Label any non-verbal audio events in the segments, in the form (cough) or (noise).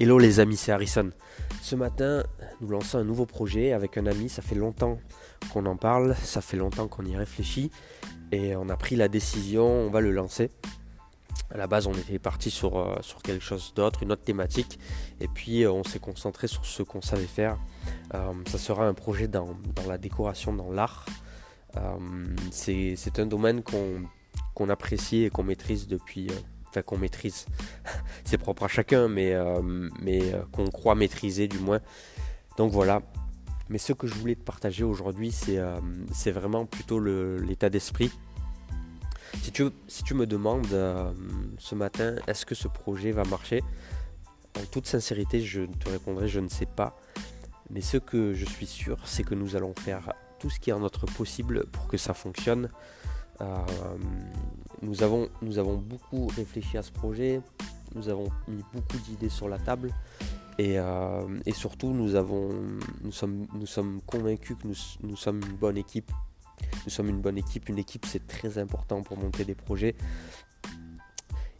Hello les amis, c'est Harrison. Ce matin, nous lançons un nouveau projet avec un ami. Ça fait longtemps qu'on en parle, ça fait longtemps qu'on y réfléchit et on a pris la décision, on va le lancer. À la base, on était parti sur, euh, sur quelque chose d'autre, une autre thématique, et puis euh, on s'est concentré sur ce qu'on savait faire. Euh, ça sera un projet dans, la décoration, dans l'art. c'est un domaine qu'on apprécie et qu'on maîtrise depuis enfin qu'on maîtrise, (laughs) c'est propre à chacun, mais, euh, euh, qu'on croit maîtriser du moins. Donc voilà. Mais ce que je voulais te partager aujourd'hui, c'est euh, vraiment plutôt l'état d'esprit. Si tu, si tu me demandes ce matin, est-ce que ce projet va marcher? En toute sincérité, je te répondrai, je ne sais pas. Mais ce que je suis sûr, c'est que nous allons faire tout ce qui est en notre possible pour que ça fonctionne. Euh, nous, avons, nous avons beaucoup réfléchi à ce projet, nous avons mis beaucoup d'idées sur la table et, euh, surtout nous, avons, nous, sommes, nous sommes convaincus que nous, nous sommes une bonne équipe. Nous sommes une bonne équipe. Une équipe, c'est très important pour monter des projets.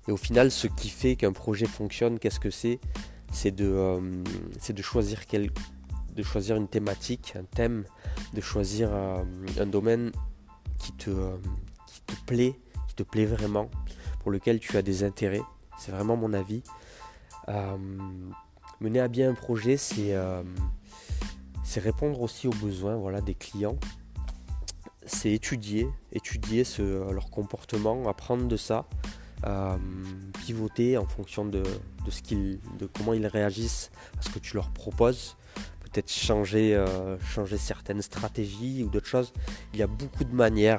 Et au final, ce qui fait qu'un projet fonctionne, qu'est-ce que c'est? C'est de, euh, de, choisir quel, de choisir une thématique, un thème, de choisir un domaine qui te, te plaît, qui te plaît vraiment, pour lequel tu as des intérêts. C'est vraiment mon avis. Euh, mener à bien un projet, c'est euh, répondre aussi aux besoins voilà, des clients. C'est étudier, étudier leur comportement, apprendre de ça, euh, pivoter en fonction de, de, ce de comment ils réagissent à ce que tu leur proposes peut-être changer, changer certaines stratégies ou d'autres choses. Il y a beaucoup de manières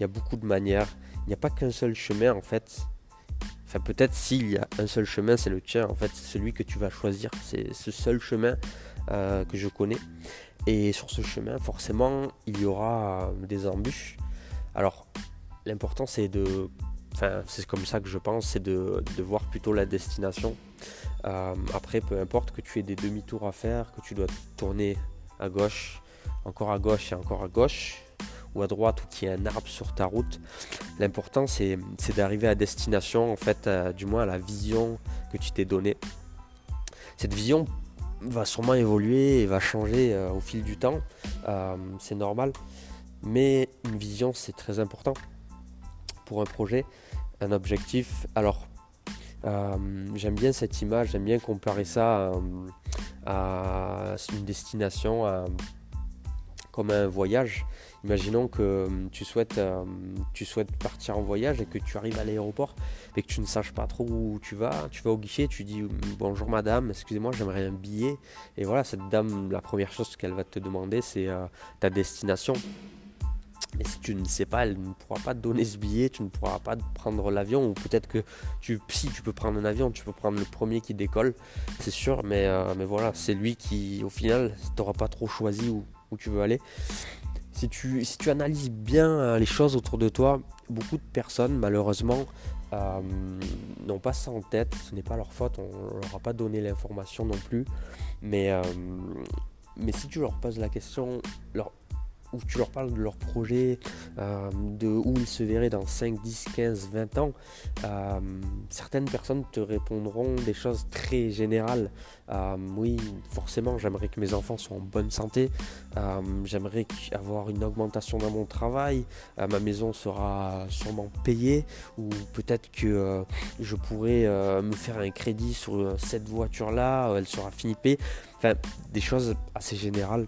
il y a beaucoup de manières. Il n'y a pas qu'un seul chemin en fait. Enfin peut-être s'il y a un seul chemin, c'est le tien en fait, c'est celui que tu vas choisir. C'est ce seul chemin euh, que je connais. Et sur ce chemin, forcément, il y aura des embûches. Alors l'important c'est de Enfin, c'est comme ça que je pense, c'est de, voir plutôt la destination. Euh, après, peu importe que tu aies des demi-tours à faire, que tu dois tourner à gauche, encore à gauche et encore à gauche, ou à droite ou qu'il y ait un arbre sur ta route. L'important c'est d'arriver à destination, en fait, euh, du moins à la vision que tu t'es donnée. Cette vision va sûrement évoluer et va changer euh, au fil du temps, euh, c'est normal. Mais une vision c'est très important pour un projet, un objectif. Alors j'aime bien cette image, j'aime bien comparer ça à, une destination, comme un voyage. Imaginons que euh, tu souhaites, euh, tu souhaites partir en voyage et que tu arrives à l'aéroport et que tu ne saches pas trop où tu vas. Tu vas au guichet, tu dis bonjour madame, excusez-moi, j'aimerais un billet. Et voilà, cette dame, la première chose qu'elle va te demander, c'est euh, ta destination. Mais si tu ne sais pas, elle ne pourra pas te donner ce billet, tu ne pourras pas prendre l'avion, ou peut-être que si tu peux prendre un avion, tu peux prendre le premier qui décolle, c'est sûr, mais, voilà, c'est lui qui, au final, tu n'auras pas trop choisi où tu veux aller si tu, analyses bien euh, les choses autour de toi, beaucoup de personnes, malheureusement, euh, n'ont pas ça en tête. Ce n'est pas leur faute, on ne leur a pas donné l'information non plus. Mais, euh, mais si tu leur poses la question, où tu leur parles de leur projet, euh, de où ils se verraient dans 5, 10, 15, 20 ans, euh, certaines personnes te répondront des choses très générales. Euh, oui, forcément, j'aimerais que mes enfants soient en bonne santé, j'aimerais avoir une augmentation dans mon travail, ma maison sera sûrement payée, ou peut-être que je pourrais me faire un crédit sur cette voiture-là, elle sera finie payée. Enfin, des choses assez générales.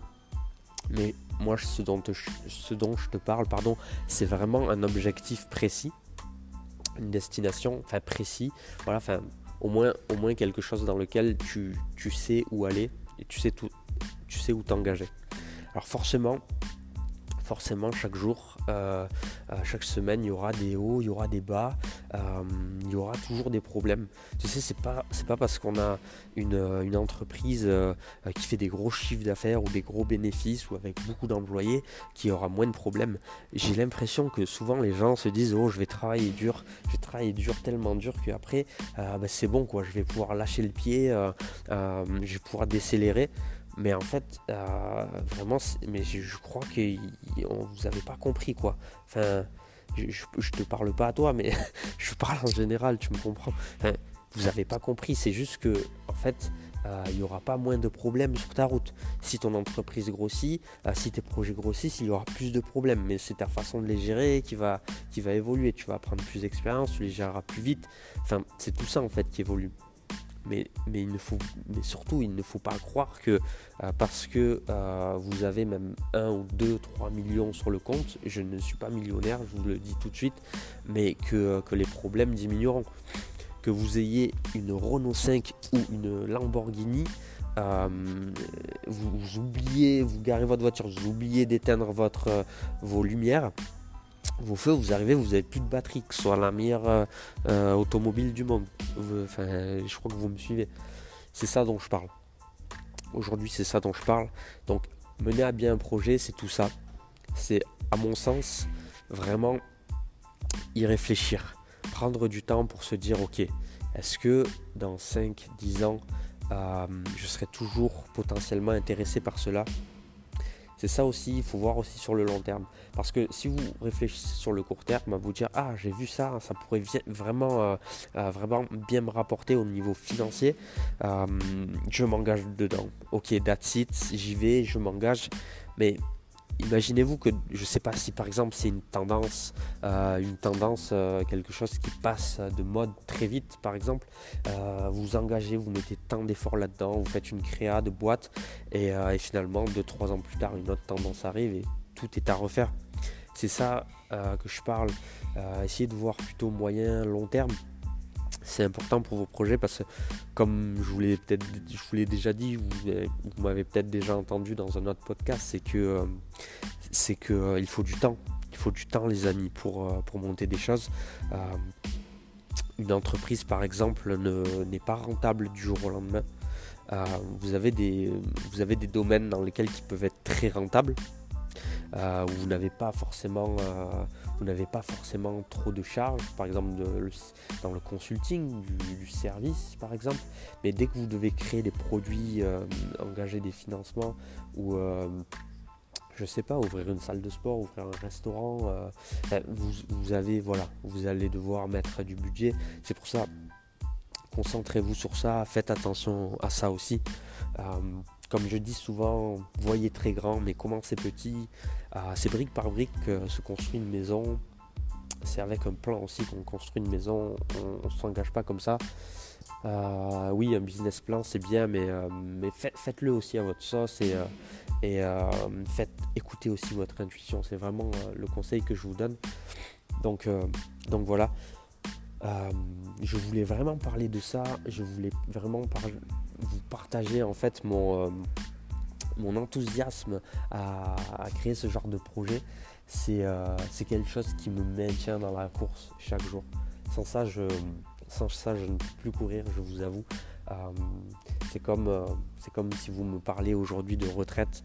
Mais moi, ce dont, je te parle, c'est vraiment un objectif précis, une destination, enfin précis, voilà, enfin au moins, au moins quelque chose dans lequel tu, tu sais où aller et tu sais, tout, tu sais où t'engager. Alors forcément, forcément chaque jour, euh, euh, chaque semaine, il y aura des hauts, il y aura des bas, il y aura toujours des problèmes. Tu sais, c'est pas, pas parce qu'on a une, entreprise qui fait des gros chiffres d'affaires ou des gros bénéfices ou avec beaucoup d'employés qu'il y aura moins de problèmes. J'ai l'impression que souvent les gens se disent oh je vais travailler dur, je vais travailler dur tellement dur qu'après bah, c'est bon quoi, je vais pouvoir lâcher le pied, je vais pouvoir décélérer. Mais en fait, euh, vraiment, mais je, crois que vous n'avez pas compris quoi. Je, je, te parle pas à toi, mais (laughs) je parle en général, tu me comprends. vous n'avez pas compris, c'est juste que, en fait, euh, il n'y aura pas moins de problèmes sur ta route. Si ton entreprise grossit, euh, si tes projets grossissent, il y aura plus de problèmes. Mais c'est ta façon de les gérer qui va, qui va évoluer. Tu vas prendre plus d'expérience, tu les géreras plus vite. Enfin, c'est tout ça en fait qui évolue. Mais, surtout, il ne faut pas croire que euh, parce que vous avez même 1 ou 2, 3 millions sur le compte, je ne suis pas millionnaire, je vous le dis tout de suite, mais que, que les problèmes diminueront. Que vous ayez une Renault 5 ou une Lamborghini, euh, vous, oubliez, vous garez votre voiture, vous oubliez d'éteindre votre, euh, vos lumières, vos feux, vous arrivez, vous n'avez plus de batterie, que ce soit la meilleure euh, automobile du monde. Je crois que vous me suivez. C'est ça dont je parle. Aujourd'hui, c'est ça dont je parle. Donc, mener à bien un projet, c'est tout ça. C'est, à mon sens, vraiment y réfléchir prendre du temps pour se dire, ok, est-ce que dans 5-10 ans, euh, je serai toujours potentiellement intéressé par cela? C'est ça aussi, il faut voir aussi sur le long terme. Parce que si vous réfléchissez sur le court terme, vous dire ah j'ai vu ça, ça pourrait vraiment, euh, euh, vraiment bien me rapporter au niveau financier, je m'engage dedans. Ok, that's it, j'y vais, je m'engage. Mais imaginez-vous que je ne sais pas si par exemple c'est une tendance, euh, une tendance, euh, quelque chose qui passe de mode très vite par exemple, euh, vous engagez, vous mettez tant d'efforts là-dedans, vous faites une créa de boîte et, finalement 2-3 ans plus tard une autre tendance arrive et tout est à refaire. C'est ça que je parle. essayez de voir plutôt moyen, long terme c'est important pour vos projets parce que comme je vous l'ai peut-être je vous l'ai déjà dit, vous, m'avez peut-être déjà entendu dans un autre podcast, c'est que euh, c'est que euh, il faut du temps. Il faut du temps les amis pour, euh, pour monter des choses. une entreprise par exemple n'est pas rentable du jour au lendemain. vous, avez des, vous avez des domaines dans lesquels qui peuvent être très rentables. Où vous n'avez pas forcément vous n'avez pas forcément trop de charges, par exemple dans le consulting, du, service par exemple, mais dès que vous devez créer des produits, euh, engager des financements ou euh, je sais pas, ouvrir une salle de sport, ouvrir un restaurant, euh, ben, vous, avez voilà, vous allez devoir mettre du budget. C'est pour ça, concentrez-vous sur ça, faites attention à ça aussi comme je dis souvent, voyez très grand, mais commencez petit. c'est brique par brique que se construit une maison. C'est avec un plan aussi qu'on construit une maison. On ne s'engage pas comme ça. Euh, oui, un business plan c'est bien, mais, euh, mais faites, le aussi à votre sauce et, euh, et faites écouter aussi votre intuition. C'est vraiment le conseil que je vous donne. Donc, donc voilà. je voulais vraiment parler de ça. Je voulais vraiment parler vous partager en fait mon, euh, mon enthousiasme à, créer ce genre de projet. Euh, c'est quelque chose qui me maintient dans la course chaque jour. Sans ça, je, sans ça, je ne peux plus courir, je vous avoue. Euh, c'est comme, comme si vous me parlez aujourd'hui de retraite.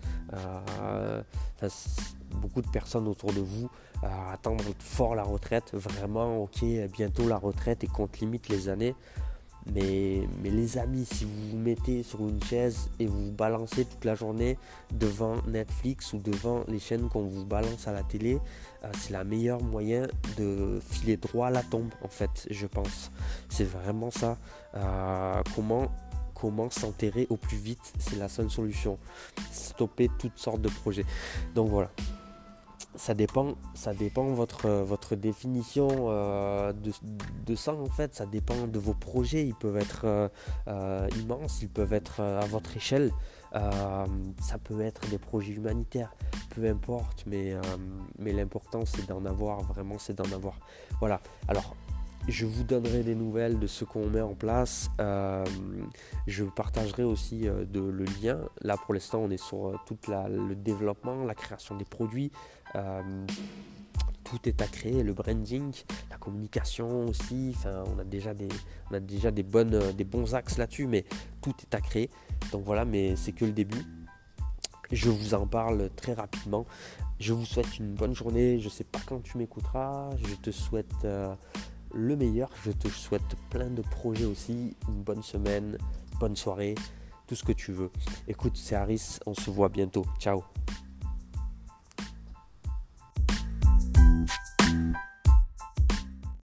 beaucoup de personnes autour de vous attendent fort la retraite. Vraiment, ok, bientôt la retraite et compte limite les années. Mais, les amis, si vous vous mettez sur une chaise et vous vous balancez toute la journée devant Netflix ou devant les chaînes qu'on vous balance à la télé, euh, c'est la meilleure moyen de filer droit à la tombe en fait, je pense. C'est vraiment ça. Euh, comment comment s'enterrer au plus vite, c'est la seule solution. Stopper toutes sortes de projets. Donc voilà, ça dépend, ça dépend votre, votre définition euh, de, ça en fait, ça dépend de vos projets, ils peuvent être euh, euh, immenses, ils peuvent être à votre échelle, ça peut être des projets humanitaires, peu importe, mais, mais l'important c'est d'en avoir, vraiment c'est d'en avoir. Voilà, alors je vous donnerai des nouvelles de ce qu'on met en place. je partagerai aussi de, le lien. Là, pour l'instant, on est sur tout le développement, la création des produits, euh, tout est à créer, le branding, la communication aussi. Enfin, on a déjà des, on a déjà des bonnes, des bons axes là-dessus, mais tout est à créer. Donc voilà, mais c'est que le début. Je vous en parle très rapidement. Je vous souhaite une bonne journée. Je ne sais pas quand tu m'écouteras. Je te souhaite euh, le meilleur. Je te souhaite plein de projets aussi. Une bonne semaine, bonne soirée, tout ce que tu veux. Écoute, c'est Harris. On se voit bientôt. Ciao.